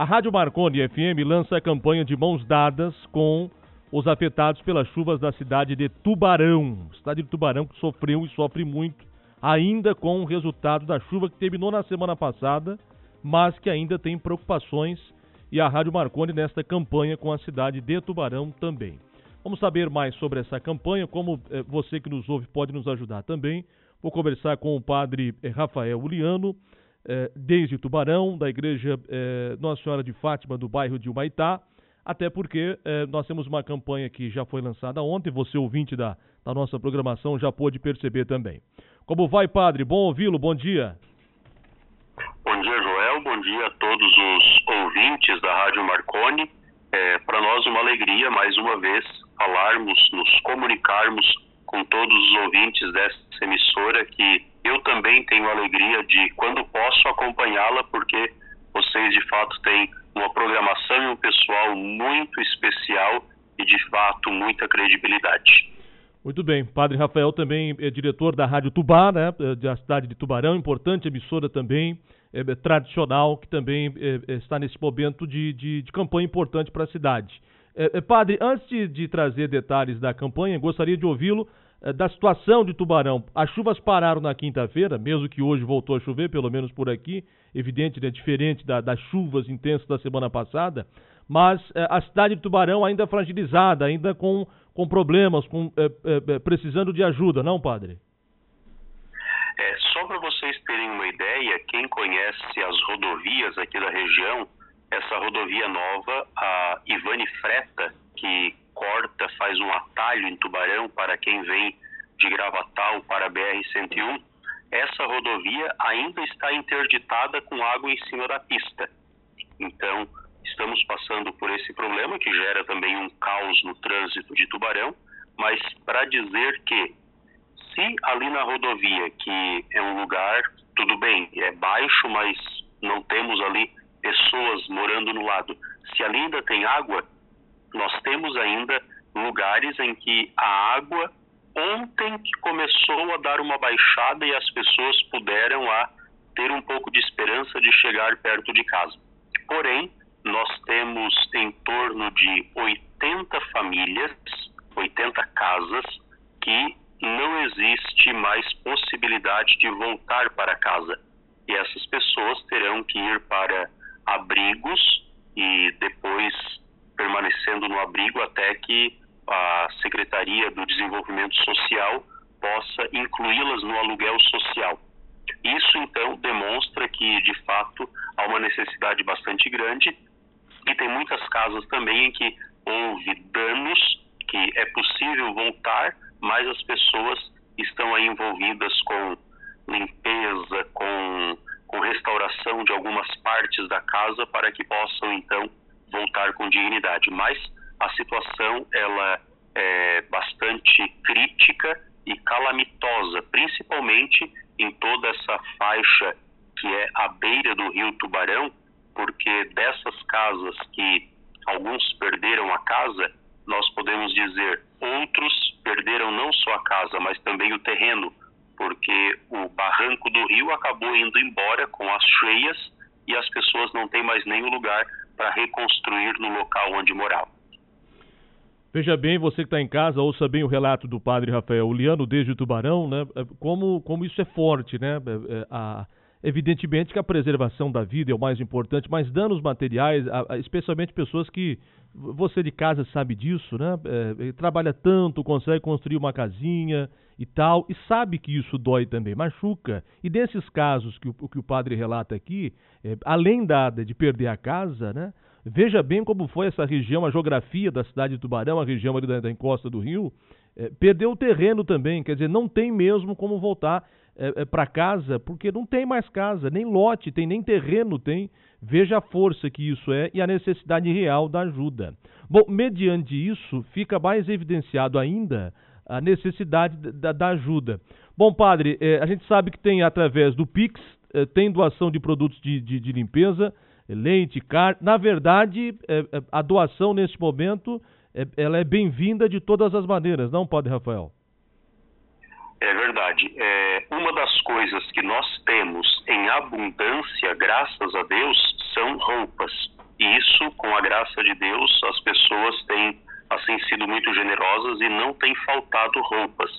A Rádio Marconi FM lança a campanha de mãos dadas com os afetados pelas chuvas da cidade de Tubarão. Cidade de Tubarão que sofreu e sofre muito, ainda com o resultado da chuva que terminou na semana passada, mas que ainda tem preocupações. E a Rádio Marconi nesta campanha com a cidade de Tubarão também. Vamos saber mais sobre essa campanha, como eh, você que nos ouve pode nos ajudar também. Vou conversar com o padre eh, Rafael Uliano, eh, desde Tubarão, da Igreja Nossa Senhora de Fátima, do bairro de Humaitá até porque eh, nós temos uma campanha que já foi lançada ontem, você ouvinte da, da nossa programação já pôde perceber também. Como vai, padre? Bom ouvi-lo, bom dia. Bom dia, Joel, bom dia a todos os ouvintes da Rádio Marconi. É, Para nós uma alegria, mais uma vez, falarmos, nos comunicarmos com todos os ouvintes dessa emissora que eu também tenho alegria de, quando posso, acompanhá-la, porque vocês de fato têm uma programação e um pessoal muito especial e de fato muita credibilidade. Muito bem. Padre Rafael também é diretor da Rádio Tubá, né, é, da cidade de Tubarão, importante emissora também, é, é tradicional, que também é, é está nesse momento de, de, de campanha importante para a cidade. É, padre, antes de, de, trazer detalhes da campanha, gostaria de ouvi-lo da situação de Tubarão. As chuvas pararam na quinta-feira, mesmo que hoje voltou a chover, pelo menos por aqui, evidente, né, diferente da, das chuvas intensas da semana passada, mas eh, a cidade de Tubarão ainda fragilizada, ainda com, com problemas, com, eh, eh, precisando de ajuda, não, padre? É, só para vocês terem uma ideia, quem conhece as rodovias aqui da região, essa rodovia nova, a Ivane Freta, que corta, faz um atalho em Tubarão para quem vem de Gravatal para a BR-101, essa rodovia ainda está interditada com água em cima da pista. Então, estamos passando por esse problema que gera também um caos no trânsito de Tubarão, mas para dizer que se ali na rodovia, que é um lugar, tudo bem, é baixo, mas não temos ali pessoas morando no lado, se ali ainda tem água, nós temos ainda lugares em que a água ontem que começou a dar uma baixada e as pessoas puderam a ter um pouco de esperança de chegar perto de casa. Porém, nós temos em torno de 80 famílias, 80 casas que não existe mais possibilidade de voltar para casa. E essas pessoas terão que ir para abrigos e depois permanecendo no abrigo até que a Secretaria do Desenvolvimento Social possa incluí-las no aluguel social. Isso, então, demonstra que, de fato, há uma necessidade bastante grande e tem muitas casas também em que houve danos, que é possível voltar, mas as pessoas estão aí envolvidas com limpeza, com, com restauração de algumas partes da casa para que possam, então, voltar com dignidade. Mas a situação ela é bastante crítica e calamitosa, principalmente em toda essa faixa que é a beira do rio Tubarão, porque dessas casas que alguns perderam a casa, nós podemos dizer outros perderam não só a casa, mas também o terreno, porque o barranco do rio acabou indo embora com as cheias e as pessoas não têm mais nenhum lugar para reconstruir no local onde moravam. Veja bem, você que está em casa, ouça bem o relato do padre Rafael Uliano desde o Tubarão, né? É, como, como isso é forte, né? É, é, a, evidentemente que a preservação da vida é o mais importante, mas danos materiais, a, a, especialmente pessoas que você de casa sabe disso, né? É, trabalha tanto, consegue construir uma casinha e tal, e sabe que isso dói também, machuca. E desses casos que o, que o padre relata aqui, é, além da de perder a casa, né? Veja bem como foi essa região, a geografia da cidade de Tubarão, a região ali da, da encosta do rio. É, perdeu o terreno também, quer dizer, não tem mesmo como voltar é, é, para casa, porque não tem mais casa, nem lote tem, nem terreno tem. Veja a força que isso é e a necessidade real da ajuda. Bom, mediante isso, fica mais evidenciado ainda a necessidade da, da ajuda. Bom, padre, é, a gente sabe que tem através do Pix, é, tem doação de produtos de, de, de limpeza leite, carne. Na verdade, a doação neste momento ela é bem-vinda de todas as maneiras, não pode, Rafael? É verdade. É, uma das coisas que nós temos em abundância, graças a Deus, são roupas. E isso, com a graça de Deus, as pessoas têm assim sido muito generosas e não tem faltado roupas.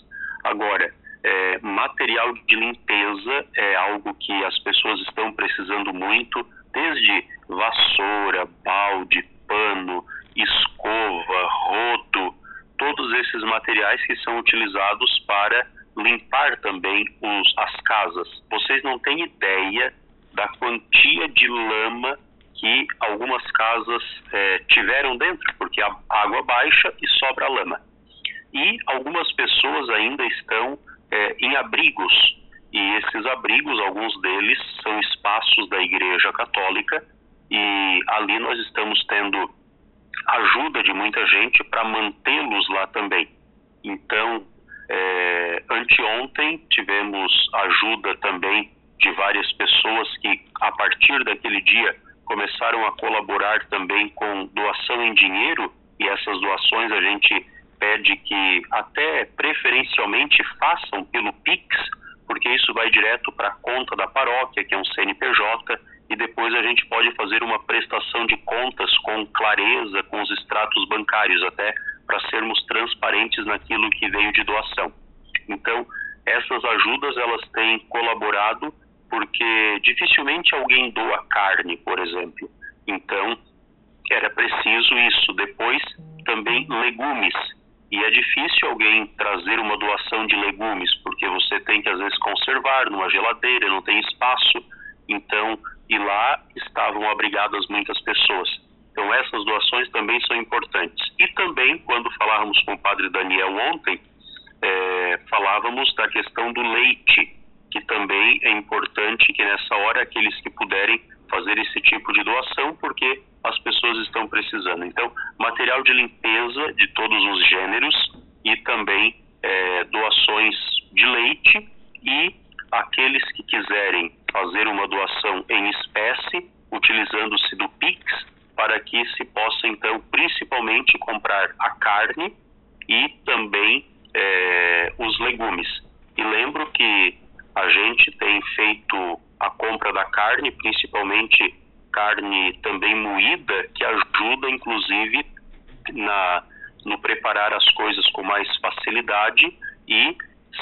Agora, é, material de limpeza é algo que as pessoas estão precisando muito, desde vassoura, balde, pano, escova, rodo, todos esses materiais que são utilizados para limpar também os, as casas. Vocês não têm ideia da quantia de lama que algumas casas é, tiveram dentro, porque a água baixa e sobra lama. E algumas pessoas ainda estão é, em abrigos, e esses abrigos, alguns deles são espaços da Igreja Católica, e ali nós estamos tendo ajuda de muita gente para mantê-los lá também. Então, é, anteontem tivemos ajuda também de várias pessoas que, a partir daquele dia, começaram a colaborar também com doação em dinheiro, e essas doações a gente pede que até preferencialmente façam pelo Pix, porque isso vai direto para a conta da paróquia, que é um CNPJ, e depois a gente pode fazer uma prestação de contas com clareza, com os extratos bancários, até para sermos transparentes naquilo que veio de doação. Então, essas ajudas elas têm colaborado porque dificilmente alguém doa carne, por exemplo. Então, era preciso isso. Depois, também legumes. E é difícil alguém trazer uma doação de legumes, porque você tem que às vezes conservar numa geladeira, não tem espaço. Então, e lá estavam abrigadas muitas pessoas. Então, essas doações também são importantes. E também, quando falávamos com o padre Daniel ontem, é, falávamos da questão do leite, que também é importante que nessa hora aqueles que puderem fazer esse tipo de doação, porque as pessoas estão precisando. Então, material de limpeza de todos os gêneros e também é, doações de leite e aqueles que quiserem fazer uma doação em espécie, utilizando-se do Pix, para que se possa então principalmente comprar a carne e também é, os legumes. E lembro que a gente tem feito a compra da carne, principalmente carne também moída, que ajuda inclusive na, no preparar as coisas com mais facilidade e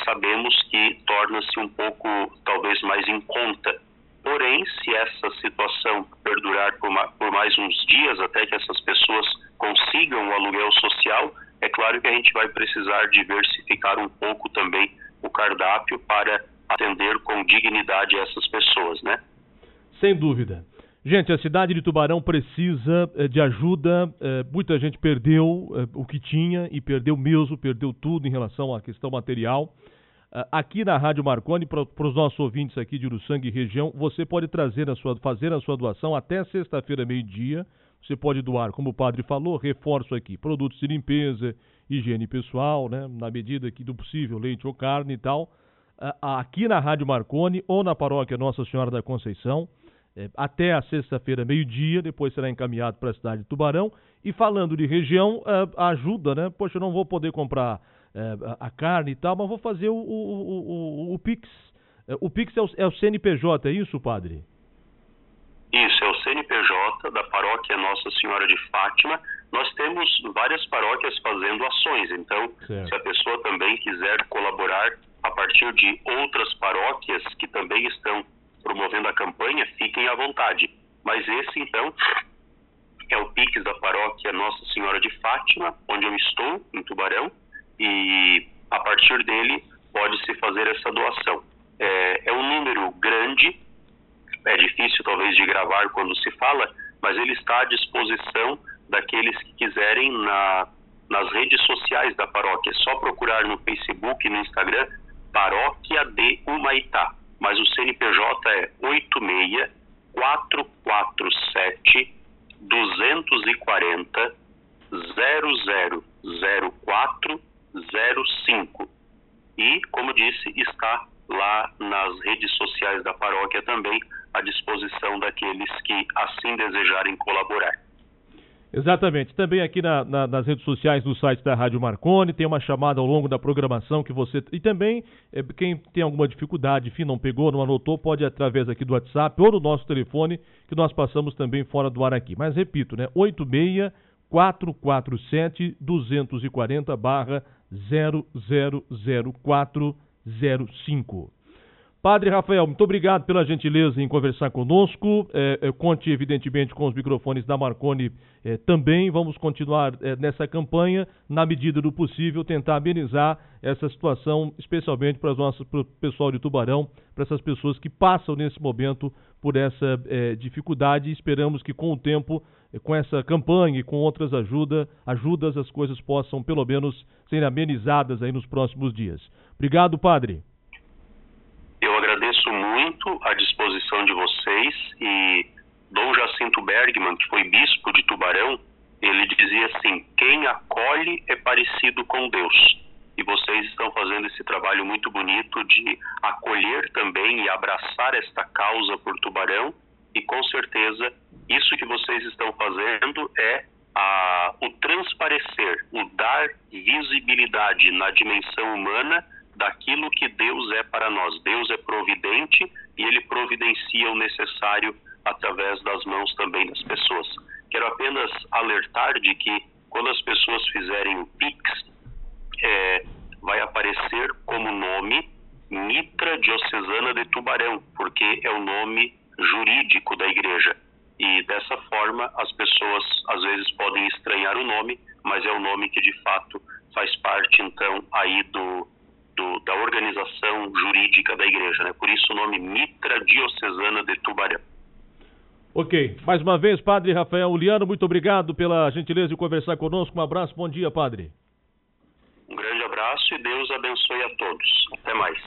sabemos que torna-se um pouco talvez mais em conta. Porém, se essa situação perdurar por, por mais uns dias até que essas pessoas consigam o aluguel social, é claro que a gente vai precisar diversificar um pouco também o cardápio para atender com dignidade essas pessoas, né? Sem dúvida. Gente, a cidade de Tubarão precisa eh, de ajuda. Eh, muita gente perdeu eh, o que tinha e perdeu mesmo, perdeu tudo em relação à questão material. aqui na Rádio Marconi, para os nossos ouvintes aqui de Uruçanga e região, você pode trazer a sua, fazer a sua doação até sexta-feira, meio-dia. Você pode doar, como o padre falou, reforço aqui, produtos de limpeza, higiene pessoal, né, na medida que do possível, leite ou carne e tal. Aqui na Rádio Marconi ou na paróquia Nossa Senhora da Conceição é, até a sexta-feira, meio-dia, depois será encaminhado para a cidade de Tubarão. E falando de região, é, ajuda, né? Poxa, eu não vou poder comprar é, a carne e tal, mas vou fazer o, o, o, o Pix. O Pix é o, é o CNPJ, é isso, padre? Isso, é o CNPJ da paróquia Nossa Senhora de Fátima. Nós temos várias paróquias fazendo ações, então, certo. se a pessoa também quiser colaborar a partir de outras paróquias que também estão promovendo a campanha, fiquem à vontade. Mas esse, então, é o Pix da paróquia Nossa Senhora de Fátima, onde eu estou, em Tubarão, e a partir dele pode-se fazer essa doação. É, é, um número grande, é difícil talvez de gravar quando se fala, mas ele está à disposição daqueles que quiserem na, nas redes sociais da paróquia. É só procurar no Facebook e no Instagram Paróquia de Humaitá mas o CNPJ é 86 447 240 0004 05. E, como disse, está lá nas redes sociais da paróquia também à disposição daqueles que assim desejarem colaborar. Exatamente. Também aqui na, na, nas redes sociais do site da Rádio Marconi, tem uma chamada ao longo da programação que você. E também, é, quem tem alguma dificuldade, enfim, não pegou, não anotou, pode ir através aqui do WhatsApp ou do nosso telefone, que nós passamos também fora do ar aqui. Mas repito, né? 86 447 240 barra 000405. Padre Rafael, muito obrigado pela gentileza em conversar conosco. É, é, conte, evidentemente, com os microfones da Marconi é, também. Vamos continuar é, nessa campanha, na medida do possível, tentar amenizar essa situação, especialmente para, o pessoal de Tubarão, para essas pessoas que passam nesse momento por essa é, dificuldade. Esperamos que, com o tempo, é, com essa campanha e com outras ajuda, ajudas, as coisas possam, pelo menos, serem amenizadas aí nos próximos dias. Obrigado, Padre muito a disposição de vocês e Dom Jacinto Bergman, que foi bispo de Tubarão, ele dizia assim: quem acolhe é parecido com Deus. E vocês estão fazendo esse trabalho muito bonito de acolher também e abraçar esta causa por Tubarão. E com certeza, isso que vocês estão fazendo é a, o transparecer, o dar visibilidade na dimensão humana daquilo que Deus é para nós. Deus é providente e ele providencia o necessário através das mãos também das pessoas. Quero apenas alertar de que quando as pessoas fizerem o Pix, é, vai aparecer como nome Mitra Diocesana de Tubarão, porque é o nome jurídico da igreja. E dessa forma as pessoas às vezes podem estranhar o nome, mas é o nome que de fato faz parte então aí do do, da organização jurídica da igreja, né? Por isso o nome Mitra Diocesana de Tubarão. Ok. Mais uma vez, Padre Rafael Uliano, muito obrigado pela gentileza de conversar conosco. Um abraço, bom dia, Padre. Um grande abraço e Deus abençoe a todos. Até mais.